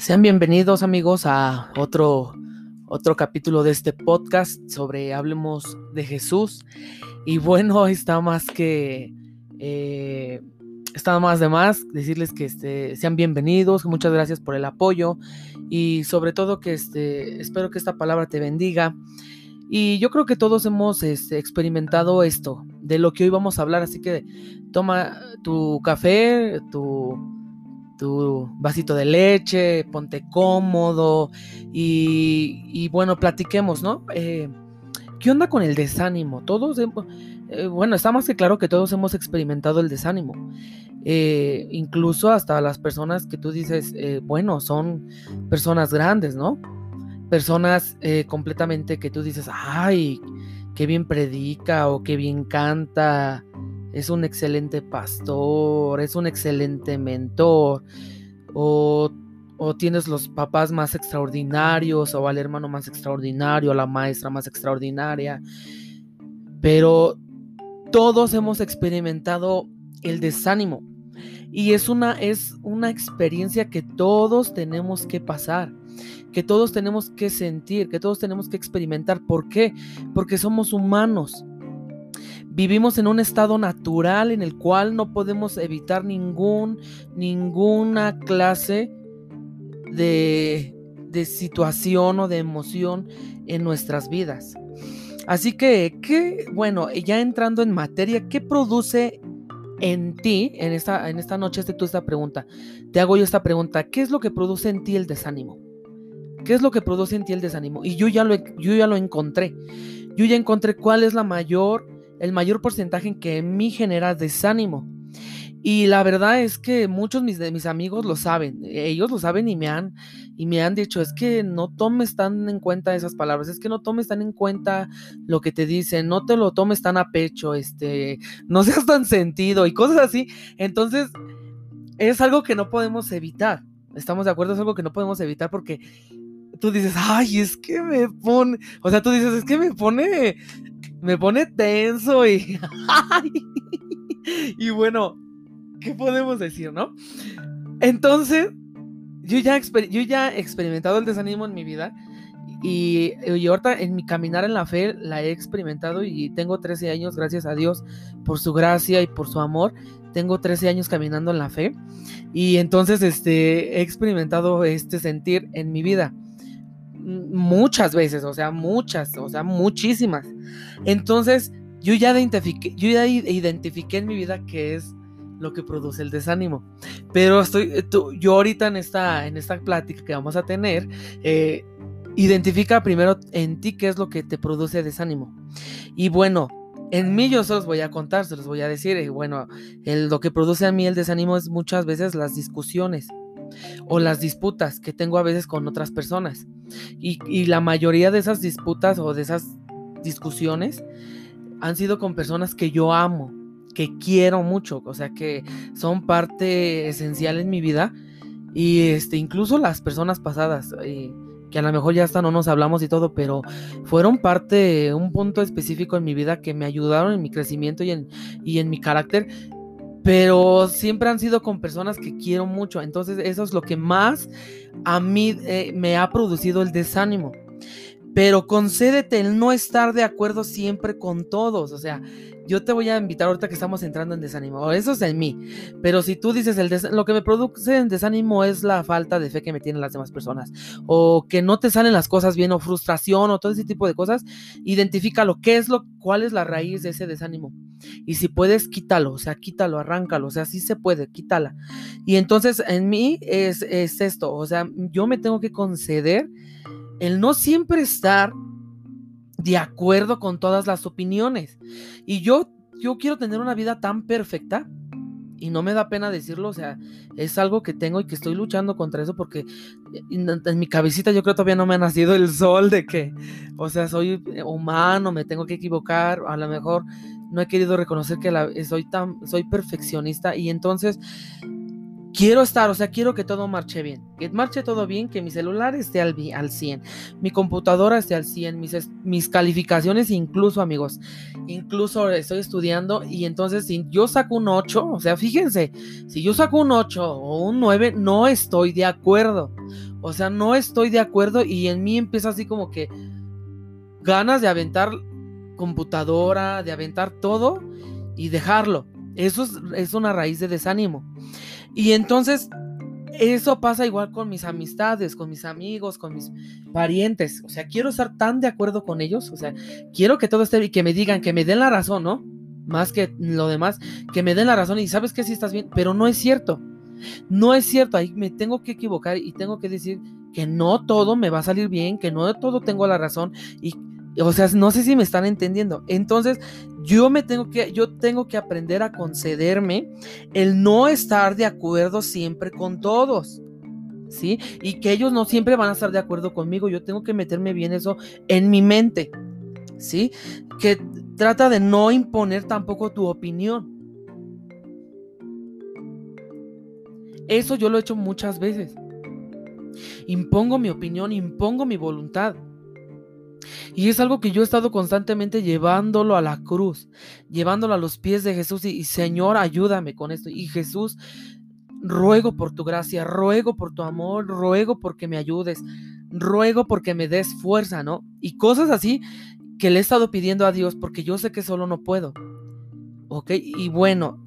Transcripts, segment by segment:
Sean bienvenidos amigos a otro, otro capítulo de este podcast sobre Hablemos de Jesús. Y bueno, está más que... Eh, está más de más decirles que este, sean bienvenidos, muchas gracias por el apoyo y sobre todo que este, espero que esta palabra te bendiga. Y yo creo que todos hemos este, experimentado esto, de lo que hoy vamos a hablar, así que toma tu café, tu tu vasito de leche, ponte cómodo y, bueno, platiquemos, ¿no? Eh, ¿Qué onda con el desánimo? Todos, eh, bueno, está más que claro que todos hemos experimentado el desánimo. Eh, incluso hasta las personas que tú dices, bueno, son personas grandes, ¿no? Personas completamente que tú dices, ay, qué bien predica o qué bien canta es un excelente pastor, es un excelente mentor, o, tienes los papás más extraordinarios, o al hermano más extraordinario, la maestra más extraordinaria. Pero todos hemos experimentado el desánimo. Y es una, es una experiencia que todos tenemos que pasar, que todos tenemos que sentir, que todos tenemos que experimentar. ¿Por qué? Porque somos humanos. Vivimos en un estado natural en el cual no podemos evitar ningún, ninguna clase de, de situación o de emoción en nuestras vidas. Así que, ¿qué, bueno, ya entrando en materia, ¿qué produce en ti, en esta, en esta noche, tú esta pregunta? Te hago yo esta pregunta, ¿qué es lo que produce en ti el desánimo? ¿Qué es lo que produce en ti el desánimo? Y yo ya lo, yo ya lo encontré. Yo ya encontré cuál es la mayor el mayor porcentaje en que en mí genera desánimo. Y la verdad es que muchos de mis amigos lo saben, ellos lo saben y me han y me han dicho, es que no tomes tan en cuenta esas palabras, es que no tomes tan en cuenta lo que te dicen, no te lo tomes tan a pecho, este, no seas tan sentido y cosas así. Entonces, es algo que no podemos evitar. Estamos de acuerdo, es algo que no podemos evitar porque tú dices, "Ay, es que me pone", o sea, tú dices, "Es que me pone me pone tenso y... y bueno, ¿qué podemos decir, no? Entonces, yo ya, yo ya he experimentado el desánimo en mi vida y, y, ahorita en mi caminar en la fe la he experimentado y tengo 13 años, gracias a Dios, por su gracia y por su amor. Tengo 13 años caminando en la fe y entonces este, he experimentado este sentir en mi vida muchas veces, o sea, muchas, o sea, muchísimas. Entonces, yo ya identifiqué, yo ya identifiqué en mi vida qué es lo que produce el desánimo. Pero estoy, eh, yo ahorita en esta, en esta plática que vamos a tener, eh, identifica primero en ti qué es lo que te produce desánimo. Y bueno, en mí yo se los voy a contar, se los voy a decir. Y bueno, lo que produce a mí el desánimo es muchas veces las discusiones o las disputas que tengo a veces con otras personas. Y, la mayoría de esas disputas o de esas discusiones han sido con personas que yo amo, que quiero mucho, o sea, que son parte esencial en mi vida. Y este, incluso las personas pasadas, eh, que a lo mejor ya hasta no nos hablamos y todo, pero fueron parte, un punto específico en mi vida que me ayudaron en mi crecimiento y en, y en mi carácter pero siempre han sido con personas que quiero mucho. Entonces eso es lo que más a mí eh, me ha producido el desánimo. Pero concédete el no estar de acuerdo siempre con todos. O sea, yo te voy a invitar ahorita que estamos entrando en desánimo. Eso es en mí. Pero si tú dices, el lo que me produce en desánimo es la falta de fe que me tienen las demás personas. O que no te salen las cosas bien, o frustración, o todo ese tipo de cosas. Identifícalo. ¿Qué es lo, cuál es la raíz de ese desánimo? Y si puedes, quítalo. O sea, quítalo, arráncalo. O sea, sí se puede, quítala. Y entonces en mí es, es esto. O sea, yo me tengo que conceder el no siempre estar de acuerdo con todas las opiniones. Y yo, yo quiero tener una vida tan perfecta. Y no me da pena decirlo, o sea, es algo que tengo y que estoy luchando contra eso porque en, mi cabecita yo creo todavía no me ha nacido el sol de que, o sea, soy humano, me tengo que equivocar, a lo mejor no he querido reconocer que soy tan, soy perfeccionista y entonces quiero estar, o sea, quiero que todo marche bien, que marche todo bien, que mi celular esté al, al 100, mi computadora esté al 100, mis, mis calificaciones incluso, amigos, incluso estoy estudiando y entonces si yo saco un 8, o sea, fíjense, si yo saco un 8 o un 9, no estoy de acuerdo, o sea, no estoy de acuerdo y en mí empieza así como que ganas de aventar computadora, de aventar todo y dejarlo. Eso es, una raíz de desánimo. Y entonces, eso pasa igual con mis amistades, con mis amigos, con mis parientes. O sea, quiero estar tan de acuerdo con ellos. O sea, quiero que todo esté y que me digan, que me den la razón, ¿no? Más que lo demás, que me den la razón y sabes que sí estás bien, pero no es cierto. No es cierto, ahí me tengo que equivocar y tengo que decir que no todo me va a salir bien, que no todo tengo la razón y o sea, no sé si me están entendiendo. Entonces, yo me tengo que, yo tengo que aprender a concederme el no estar de acuerdo siempre con todos. ¿Sí? Y que ellos no siempre van a estar de acuerdo conmigo. Yo tengo que meterme bien eso en mi mente. ¿Sí? Que trata de no imponer tampoco tu opinión. Eso yo lo he hecho muchas veces. Impongo mi opinión, impongo mi voluntad. Y es algo que yo he estado constantemente llevándolo a la cruz, llevándolo a los pies de Jesús y, Señor, ayúdame con esto. Y Jesús, ruego por tu gracia, ruego por tu amor, ruego porque me ayudes, ruego porque me des fuerza, ¿no? Y cosas así que le he estado pidiendo a Dios porque yo sé que solo no puedo. ¿Ok? Y bueno,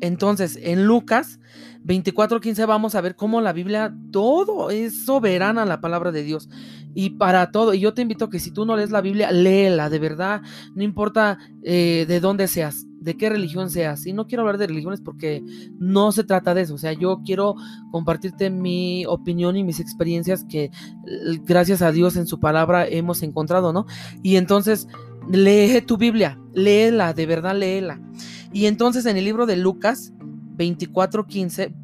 entonces, en Lucas 24:15 vamos a ver cómo la Biblia todo es soberana la palabra de Dios y para todo. Y yo te invito a que si tú no lees la Biblia, léela, de verdad, no importa eh, de dónde seas, de qué religión seas. Y no quiero hablar de religiones porque no se trata de eso. O sea, yo quiero compartirte mi opinión y mis experiencias que gracias a Dios en su palabra hemos encontrado, ¿no? Y entonces, lee tu Biblia, léela, de verdad, léela. Y entonces en el libro de Lucas 24, 15,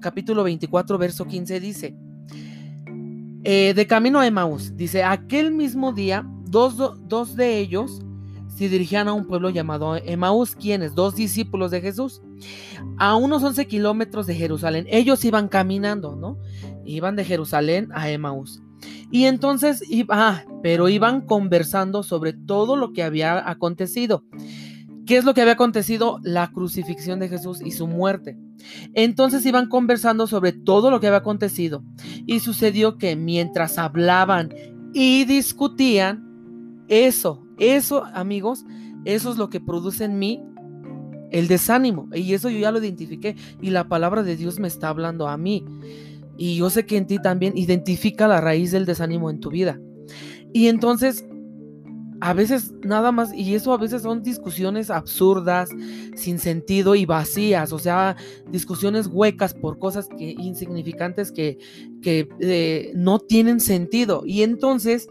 capítulo 24, verso 15 dice, eh, de camino a Emaús, dice, aquel mismo día, dos, de ellos se dirigían a un pueblo llamado Emaús, quienes, dos discípulos de Jesús, a unos 11 kilómetros de Jerusalén. Ellos iban caminando, ¿no? Iban de Jerusalén a Emaús. Y entonces, ah, pero iban conversando sobre todo lo que había acontecido. ¿Qué es lo que había acontecido? La crucifixión de Jesús y su muerte. Entonces iban conversando sobre todo lo que había acontecido. Y sucedió que mientras hablaban y discutían, eso, eso, amigos, eso es lo que produce en mí el desánimo. Y eso yo ya lo identifiqué. Y la palabra de Dios me está hablando a mí. Y yo sé que en ti también identifica la raíz del desánimo en tu vida. Y entonces a veces nada más, y eso a veces son discusiones absurdas, sin sentido y vacías, o sea, discusiones huecas por cosas insignificantes que, que eh, no tienen sentido. Y entonces,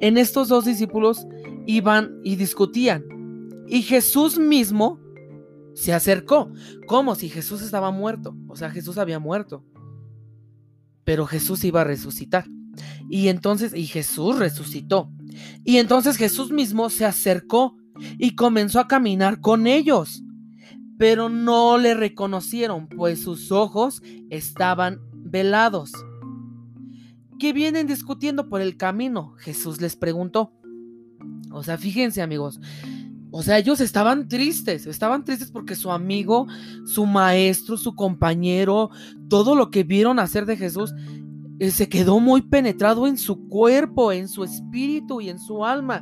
en estos dos discípulos iban y discutían. Y Jesús mismo se acercó, como si Jesús estaba muerto, o sea, Jesús había muerto, pero Jesús iba a resucitar. Y entonces, y Jesús resucitó. Y entonces Jesús mismo se acercó y comenzó a caminar con ellos. Pero no le reconocieron, pues sus ojos estaban velados. ¿Qué vienen discutiendo por el camino? Jesús les preguntó. O sea, fíjense amigos, o sea, ellos estaban tristes, estaban tristes porque su amigo, su maestro, su compañero, todo lo que vieron hacer de Jesús, eh, se quedó muy penetrado en su cuerpo, en su espíritu y en su alma.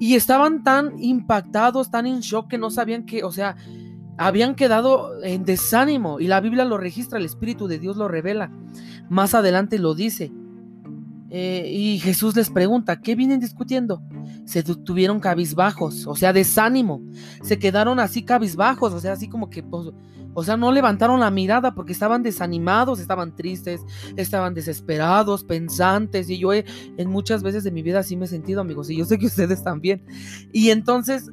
Y estaban tan impactados, tan en shock que no sabían que, o sea, habían quedado en desánimo. Y la Biblia lo registra, el Espíritu de Dios lo revela. Más adelante lo dice. Eh, y Jesús les pregunta, ¿qué vienen discutiendo? Se tuvieron cabizbajos, o sea, desánimo. Se quedaron así cabizbajos, o sea, así como que... Pues, o sea, no levantaron la mirada porque estaban desanimados, estaban tristes, estaban desesperados, pensantes. Y yo en muchas veces de mi vida así me he sentido, amigos. Y yo sé que ustedes también. Y entonces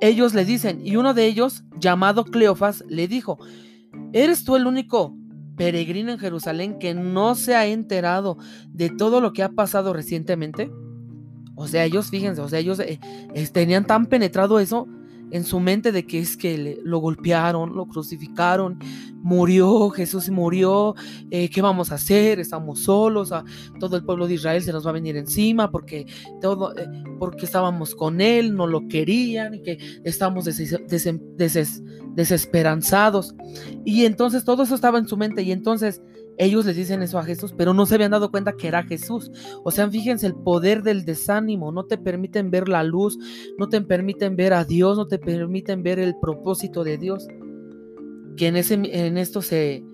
ellos le dicen, y uno de ellos, llamado Cleofas, le dijo, ¿eres tú el único peregrino en Jerusalén que no se ha enterado de todo lo que ha pasado recientemente? O sea, ellos, fíjense, o sea, ellos eh, tenían tan penetrado eso en su mente de que es que lo golpearon, lo crucificaron, murió, Jesús murió, eh, ¿qué vamos a hacer? Estamos solos, a, todo el pueblo de Israel se nos va a venir encima porque, todo, eh, porque estábamos con él, no lo querían y que estamos desesperanzados. Y entonces todo eso estaba en su mente y entonces ellos les dicen eso a Jesús, pero no se habían dado cuenta que era Jesús. O sea, fíjense el poder del desánimo. No te permiten ver la luz, no te permiten ver a Dios, no te permiten ver el propósito de Dios. Que en, ese, en esto se,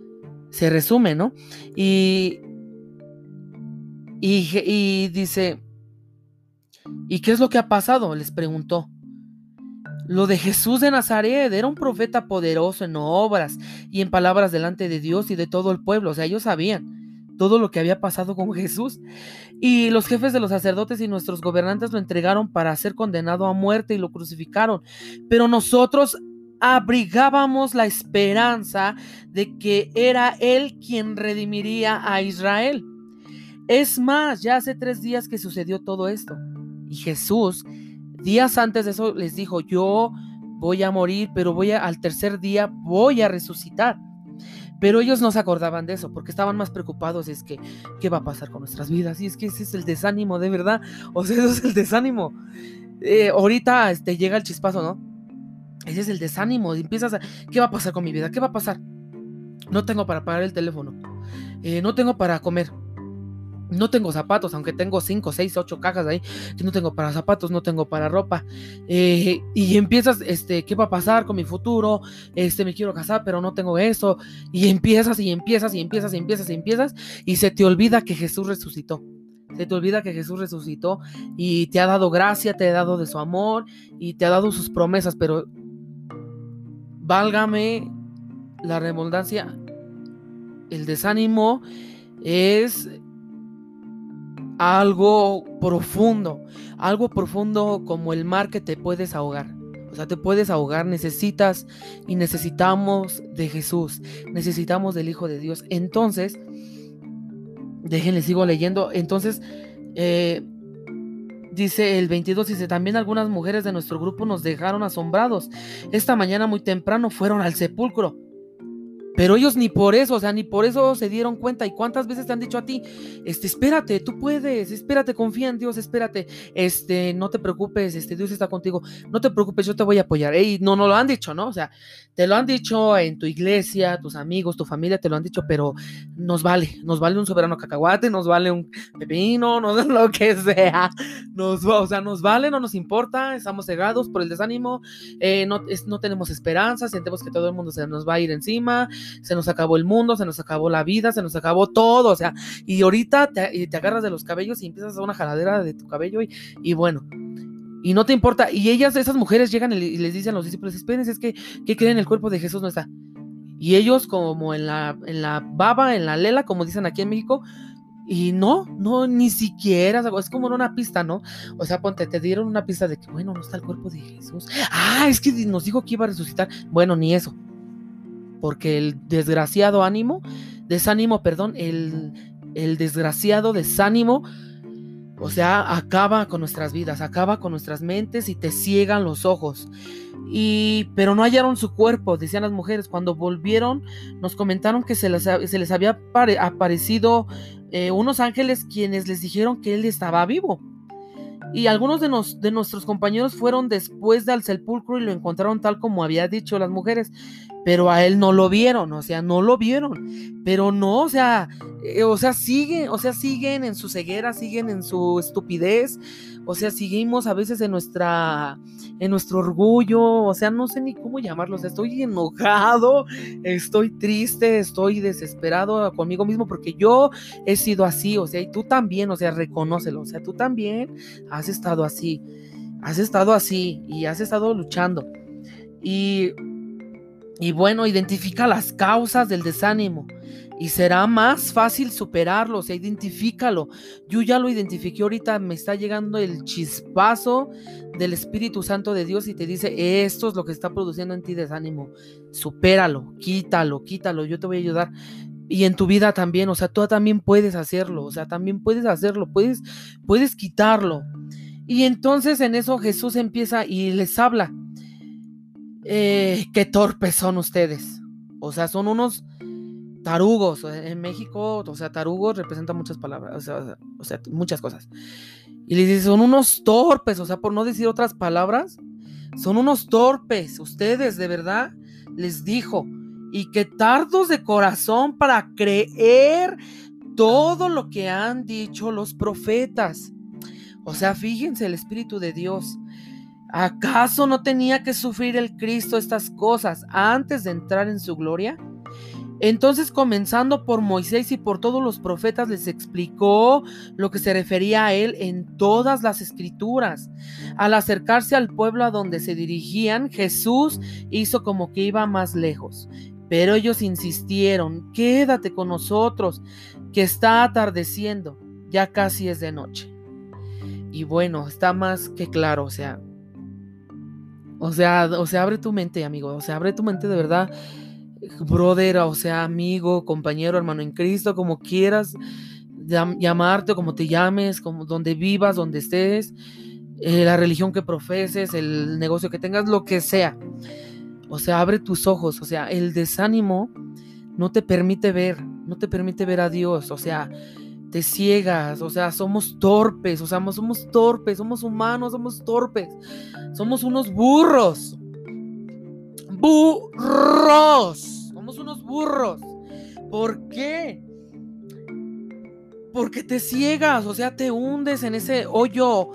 se resume, ¿no? Y, y, y dice, ¿y qué es lo que ha pasado? Les preguntó. Lo de Jesús de Nazaret era un profeta poderoso en obras y en palabras delante de Dios y de todo el pueblo. O sea, ellos sabían todo lo que había pasado con Jesús. Y los jefes de los sacerdotes y nuestros gobernantes lo entregaron para ser condenado a muerte y lo crucificaron. Pero nosotros abrigábamos la esperanza de que era Él quien redimiría a Israel. Es más, ya hace tres días que sucedió todo esto. Y Jesús Días antes de eso les dijo, yo voy a morir, pero voy al tercer día voy a resucitar. Pero ellos no se acordaban de eso porque estaban más preocupados. Es que, ¿qué va a pasar con nuestras vidas? Y es que ese es el desánimo, de verdad. O sea, eso es el desánimo. Eh, ahorita este, llega el chispazo, ¿no? Ese es el desánimo. empiezas a, ¿qué va a pasar con mi vida? ¿Qué va a pasar? No tengo para pagar el teléfono. Eh, no tengo para comer. No tengo zapatos, aunque tengo 5, 6, 8 cajas ahí, que no tengo para zapatos, no tengo para ropa. Eh, y empiezas, este, ¿qué va a pasar con mi futuro? Este, me quiero casar, pero no tengo eso. Y empiezas y empiezas y empiezas y empiezas y empiezas y se te olvida que Jesús resucitó. Se te olvida que Jesús resucitó y te ha dado gracia, te ha dado de su amor y te ha dado sus promesas, pero válgame la redundancia, el desánimo es algo profundo, algo profundo como el mar que te puedes ahogar. O sea, te puedes ahogar, necesitas y necesitamos de Jesús, necesitamos del Hijo de Dios. Entonces, déjenle, sigo leyendo. Entonces, eh, dice el 22, dice, también algunas mujeres de nuestro grupo nos dejaron asombrados. Esta mañana muy temprano fueron al sepulcro pero ellos ni por eso, o sea, ni por eso se dieron cuenta. ¿Y cuántas veces te han dicho a ti, este, espérate, tú puedes, espérate, confía en Dios, espérate, este, no te preocupes, este, Dios está contigo, no te preocupes, yo te voy a apoyar. Ey, no, no lo han dicho, ¿no? O sea, te lo han dicho en tu iglesia, tus amigos, tu familia, te lo han dicho, pero nos vale, nos vale un soberano cacahuate, nos vale un pepino, no lo que sea, nos, o sea, nos vale, no nos importa, estamos cegados por el desánimo, eh, no, no tenemos esperanza, sentimos que todo el mundo se nos va a ir encima se nos acabó el mundo, se nos acabó la vida, se nos acabó todo, o sea, y ahorita te, agarras de los cabellos y empiezas a una jaladera de tu cabello y, y bueno, y no te importa. Y ellas, esas mujeres llegan y les dicen a los discípulos, espérense, es que, ¿qué creen? El cuerpo de Jesús no está. Y ellos como en la, en la baba, en la lela, como dicen aquí en México, y no, no, ni siquiera, es como una pista, ¿no? O sea, ponte, te dieron una pista de que, bueno, no está el cuerpo de Jesús. Ah, es que nos dijo que iba a resucitar. Bueno, ni eso porque el desgraciado ánimo, desánimo, perdón, el, el desgraciado desánimo, o sea, acaba con nuestras vidas, acaba con nuestras mentes y te ciegan los ojos. Y, pero no hallaron su cuerpo, decían las mujeres. Cuando volvieron, nos comentaron que se les, había aparecido eh, unos ángeles quienes les dijeron que él estaba vivo. Y algunos de, nos, de nuestros compañeros fueron después del sepulcro y lo encontraron tal como había dicho las mujeres pero a él no lo vieron, o sea, no lo vieron, pero no, o sea, eh, o sea, siguen, o sea, siguen en su ceguera, siguen en su estupidez, o sea, seguimos a veces en nuestra, en nuestro orgullo, o sea, no sé ni cómo llamarlos, estoy enojado, estoy triste, estoy desesperado conmigo mismo porque yo he sido así, o sea, y tú también, o sea, reconócelo, o sea, tú también has estado así, has estado así y has estado luchando. Y y bueno, identifica las causas del desánimo y será más fácil superarlo, o sea, identifícalo. Yo ya lo identifiqué ahorita, me está llegando el chispazo del Espíritu Santo de Dios y te dice, esto es lo que está produciendo en ti desánimo. Supéralo, quítalo, quítalo, yo te voy a ayudar. Y en tu vida también, o sea, tú también puedes hacerlo, o sea, también puedes hacerlo, puedes, puedes quitarlo. Y entonces en eso Jesús empieza y les habla eh, qué torpes son ustedes. O sea, son unos tarugos. En México, o sea, tarugos representa muchas palabras, o sea, muchas cosas. Y les dice, son unos torpes, o sea, por no decir otras palabras, son unos torpes. Ustedes, de verdad, les dijo. Y que tardos de corazón para creer todo lo que han dicho los profetas. O sea, fíjense el Espíritu de Dios. ¿Acaso no tenía que sufrir el Cristo estas cosas antes de entrar en su gloria? Entonces, comenzando por Moisés y por todos los profetas, les explicó lo que se refería a él en todas las escrituras. Al acercarse al pueblo a donde se dirigían, Jesús hizo como que iba más lejos. Pero ellos insistieron, quédate con nosotros, que está atardeciendo, ya casi es de noche. Y bueno, está más que claro, o sea, o sea, o sea, abre tu mente, amigo, o sea, abre tu mente de verdad brother, o sea, amigo, compañero, hermano en Cristo, como quieras llamarte, como te llames, como donde vivas, donde estés, eh, la religión que profeses, el negocio que tengas, lo que sea. O sea, abre tus ojos, o sea, el desánimo no te permite ver, no te permite ver a Dios, o sea, te ciegas, o sea, somos torpes, o sea, somos torpes, somos humanos, somos torpes, somos unos burros burros. Somos unos burros. ¿Por qué? Porque te ciegas, o sea, te hundes en ese hoyo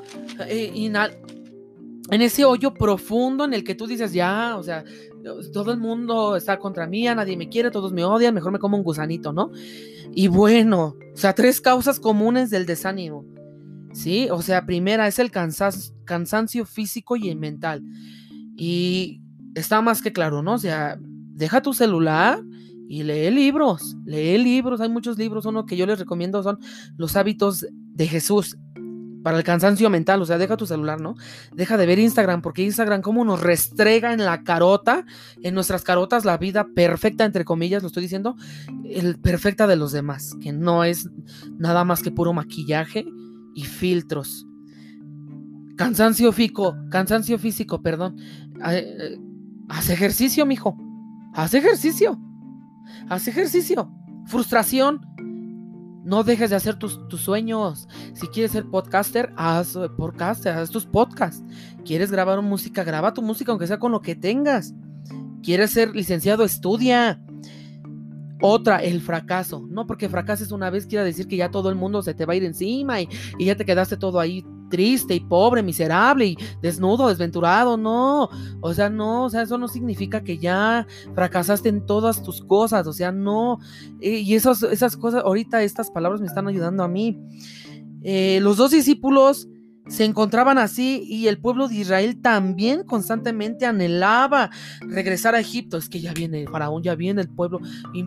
eh, en ese hoyo profundo en el que tú dices, ya, o sea, todo el mundo está contra mí, nadie me quiere, todos me odian, mejor me como un gusanito, ¿no? Y bueno, o sea, tres causas comunes del desánimo. ¿Sí? O sea, primera es el cansancio físico y mental. Y está más que claro, ¿no? O sea, deja tu celular y lee libros, lee libros, hay muchos libros, uno que yo les recomiendo son los hábitos de Jesús para el cansancio mental, o sea, deja tu celular, ¿no? Deja de ver Instagram, porque Instagram como nos restrega en la carota, en nuestras carotas, la vida perfecta, entre comillas, lo estoy diciendo, el perfecta de los demás, que no es nada más que puro maquillaje y filtros. Cansancio físico, cansancio físico, perdón. Eh, Haz ejercicio, mijo. Haz ejercicio. Haz ejercicio. Frustración. No dejes de hacer tus, sueños. Si quieres ser podcaster, haz podcaster, haz tus podcasts. ¿Quieres grabar música? Graba tu música, aunque sea con lo que tengas. ¿Quieres ser licenciado? Estudia. Otra, el fracaso. No porque fracases una vez quiera decir que ya todo el mundo se te va a ir encima y ya te quedaste todo ahí triste y pobre, miserable y desnudo, desventurado, no, o sea, no, o sea, eso no significa que ya fracasaste en todas tus cosas, o sea, no, y esos, esas cosas, ahorita estas palabras me están ayudando a mí. Eh, los dos discípulos se encontraban así y el pueblo de Israel también constantemente anhelaba regresar a Egipto. Es que ya viene el faraón, ya viene el pueblo.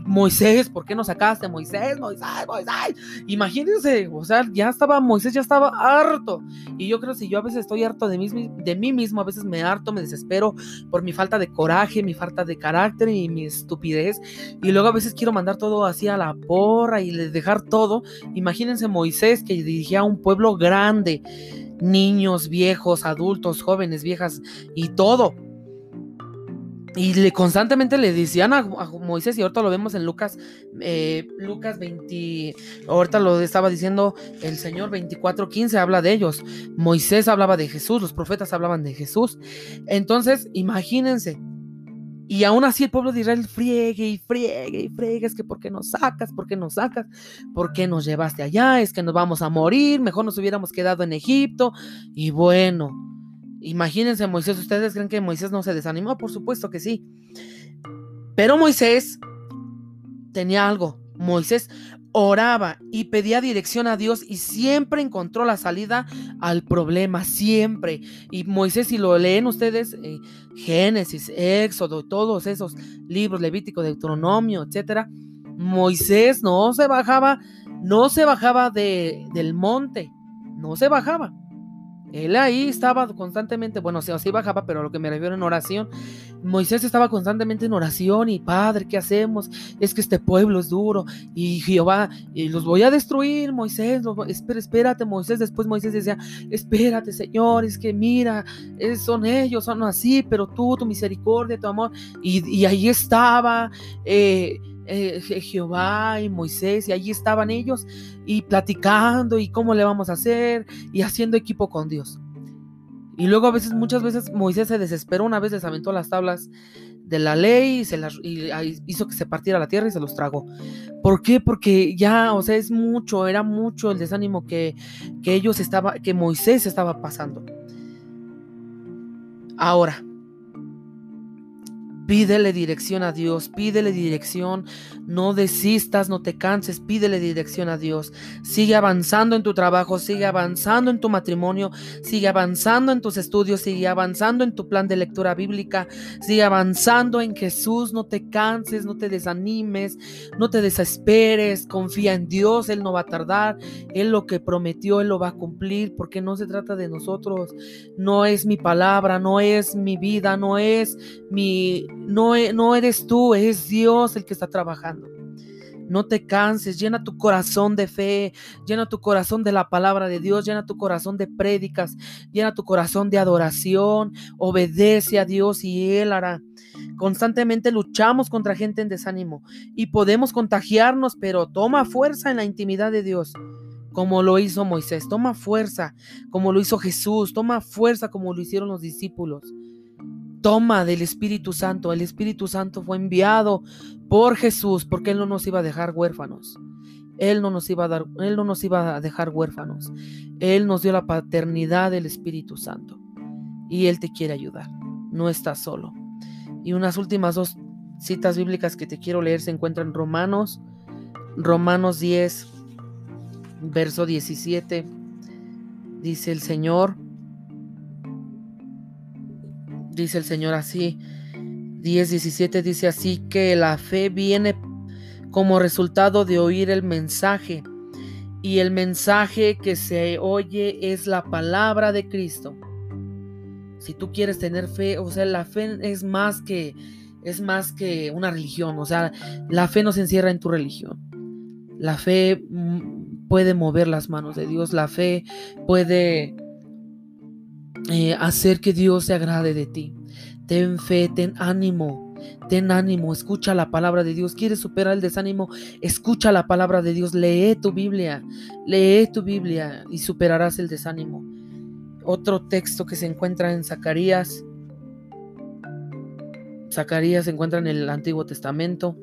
Moisés, ¿por qué no sacaste? Moisés, Moisés, Moisés. Imagínense, o sea, ya estaba, Moisés ya estaba harto. Y yo creo que si yo a veces estoy harto de mí, de mí mismo, a veces me harto, me desespero por mi falta de coraje, mi falta de carácter y mi estupidez. Y luego a veces quiero mandar todo así a la porra y dejar todo. Imagínense Moisés que dirigía a un pueblo grande niños, viejos, adultos, jóvenes, viejas y todo. Y le constantemente le decían a, Moisés, y ahorita lo vemos en Lucas, eh, Lucas 20, ahorita lo estaba diciendo el Señor 24:15, habla de ellos. Moisés hablaba de Jesús, los profetas hablaban de Jesús. Entonces, imagínense, y aún así el pueblo de Israel friegue y friegue y friegue, es que ¿por qué nos sacas? ¿Por qué nos sacas? ¿Por qué nos llevaste allá? Es que nos vamos a morir, mejor nos hubiéramos quedado en Egipto. Y bueno, imagínense Moisés, ¿ustedes creen que Moisés no se desanimó? Por supuesto que sí. Pero Moisés tenía algo. Moisés oraba y pedía dirección a Dios y siempre encontró la salida al problema, siempre. Y Moisés, si lo leen ustedes, eh, Génesis, Éxodo, todos esos libros, Levítico, Deuteronomio, etcétera, Moisés no se bajaba, no se bajaba de, del monte, no se bajaba. Él ahí estaba constantemente, bueno, o sí bajaba, pero lo que me refiero en oración, Moisés estaba constantemente en oración y Padre, ¿qué hacemos? Es que este pueblo es duro y Jehová, y los voy a destruir, Moisés, espera, espérate, Moisés. Después Moisés decía, espérate, Señor, es que mira, son ellos, son así, pero tú, tu misericordia, tu amor. Y, ahí estaba. Eh, eh, Jehová y Moisés, y allí estaban ellos y platicando y cómo le vamos a hacer y haciendo equipo con Dios. Y luego a veces, muchas veces Moisés se desesperó, una vez les aventó las tablas de la ley y, se las, hizo que se partiera la tierra y se los tragó. ¿Por qué? Porque ya, o sea, es mucho, era mucho el desánimo que, que ellos estaba, que Moisés estaba pasando. Ahora, Pídele dirección a Dios, pídele dirección, no desistas, no te canses, pídele dirección a Dios. Sigue avanzando en tu trabajo, sigue avanzando en tu matrimonio, sigue avanzando en tus estudios, sigue avanzando en tu plan de lectura bíblica, sigue avanzando en Jesús, no te canses, no te desanimes, no te desesperes, confía en Dios, Él no va a tardar, Él lo que prometió, Él lo va a cumplir, porque no se trata de nosotros, no es mi palabra, no es mi vida, no es mi no, e, no eres tú, es Dios el que está trabajando. No te canses, llena tu corazón de fe, llena tu corazón de la palabra de Dios, llena tu corazón de prédicas, llena tu corazón de adoración, obedece a Dios y Él hará. Constantemente luchamos contra gente en desánimo y podemos contagiarnos, pero toma fuerza en la intimidad de Dios, como lo hizo Moisés, toma fuerza como lo hizo Jesús, toma fuerza como lo hicieron los discípulos toma del Espíritu Santo. El Espíritu Santo fue enviado por Jesús porque Él no nos iba a dejar huérfanos. Él no nos iba a dar, Él no nos iba a dejar huérfanos. Él nos dio la paternidad del Espíritu Santo. Y Él te quiere ayudar. No estás solo. Y unas últimas dos citas bíblicas que te quiero leer se encuentran en Romanos, Romanos 10, verso 17. Dice el Señor, dice el Señor así. 10, 17 dice así que la fe viene como resultado de oír el mensaje y el mensaje que se oye es la palabra de Cristo. Si tú quieres tener fe, o sea, la fe es más que es más que una religión, o sea, la fe no se encierra en tu religión. La fe mm, puede mover las manos de Dios, la fe puede eh, hacer que Dios se agrade de ti. Ten fe, ten ánimo, ten ánimo, escucha la palabra de Dios. ¿Quieres superar el desánimo? Escucha la palabra de Dios, lee tu Biblia, lee tu Biblia y superarás el desánimo. Otro texto que se encuentra en Zacarías. Zacarías se encuentra en el Antiguo Testamento.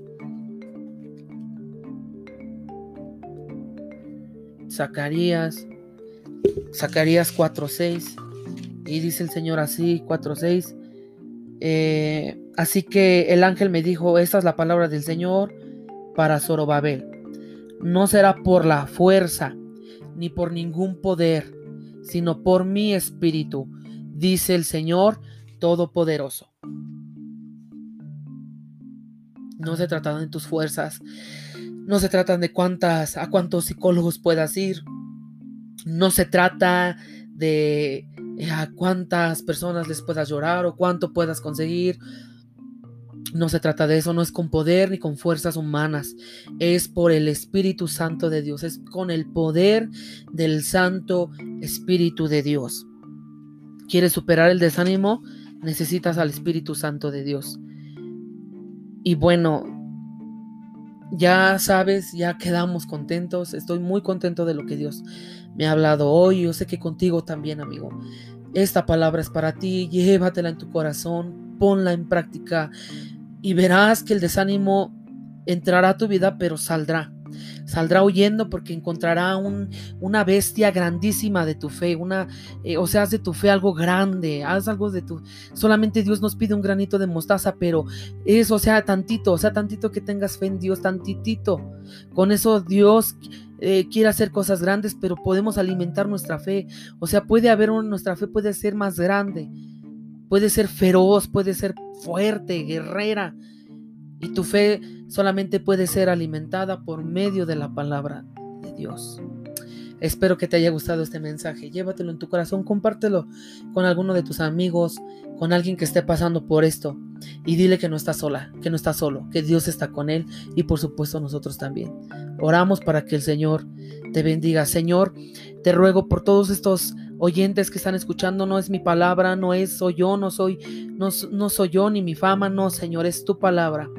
Zacarías, Zacarías 4:6. Y dice el Señor así, 4.6. Eh, así que el ángel me dijo, esta es la palabra del Señor para Zorobabel. No será por la fuerza, ni por ningún poder, sino por mi espíritu, dice el Señor Todopoderoso. No se trata de tus fuerzas, no se trata de cuántas, a cuántos psicólogos puedas ir, no se trata de a cuántas personas les puedas llorar o cuánto puedas conseguir. No se trata de eso, no es con poder ni con fuerzas humanas, es por el Espíritu Santo de Dios, es con el poder del Santo Espíritu de Dios. ¿Quieres superar el desánimo? Necesitas al Espíritu Santo de Dios. Y bueno, ya sabes, ya quedamos contentos, estoy muy contento de lo que Dios me ha hablado hoy. Yo sé que contigo también, amigo. Esta palabra es para ti, llévatela en tu corazón, ponla en práctica y verás que el desánimo entrará a tu vida, pero saldrá. Saldrá huyendo porque encontrará una bestia grandísima de tu fe, una, eh, o sea, haz de tu fe algo grande, haz algo de tu, solamente Dios nos pide un granito de mostaza, pero eso, sea, tantito, o sea, tantito que tengas fe en Dios, tantitito. Con eso Dios eh, quiere hacer cosas grandes, pero podemos alimentar nuestra fe. O sea, puede haber nuestra fe puede ser más grande, puede ser feroz, puede ser fuerte, guerrera. Y tu fe solamente puede ser alimentada por medio de la palabra de Dios. Espero que te haya gustado este mensaje. Llévatelo en tu corazón, compártelo con alguno de tus amigos, con alguien que esté pasando por esto y dile que no está sola, que no está solo, que Dios está con él y por supuesto nosotros también. Oramos para que el Señor te bendiga. Señor, te ruego por todos estos oyentes que están escuchando, no es mi palabra, no es soy yo, no soy no, no soy yo ni mi fama, no, Señor, es tu palabra.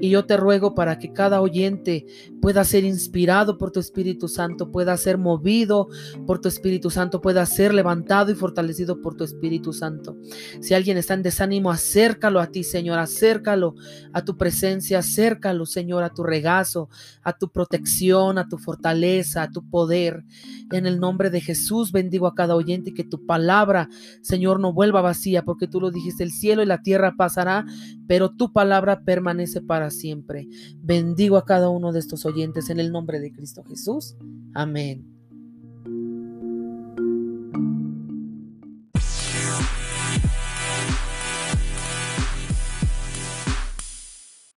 Y yo te ruego para que cada oyente pueda ser inspirado por tu Espíritu Santo, pueda ser movido por tu Espíritu Santo, pueda ser levantado y fortalecido por tu Espíritu Santo. Si alguien está en desánimo, acércalo a ti, Señor, acércalo a tu presencia, acércalo, Señor, a tu regazo, a tu protección, a tu fortaleza, a tu poder. En el nombre de Jesús bendigo a cada oyente que tu palabra, Señor, no vuelva vacía, porque tú lo dijiste, el cielo y la tierra pasará, pero tu palabra permanece para siempre. Bendigo a cada uno de estos oyentes en el nombre de Cristo Jesús. Amén.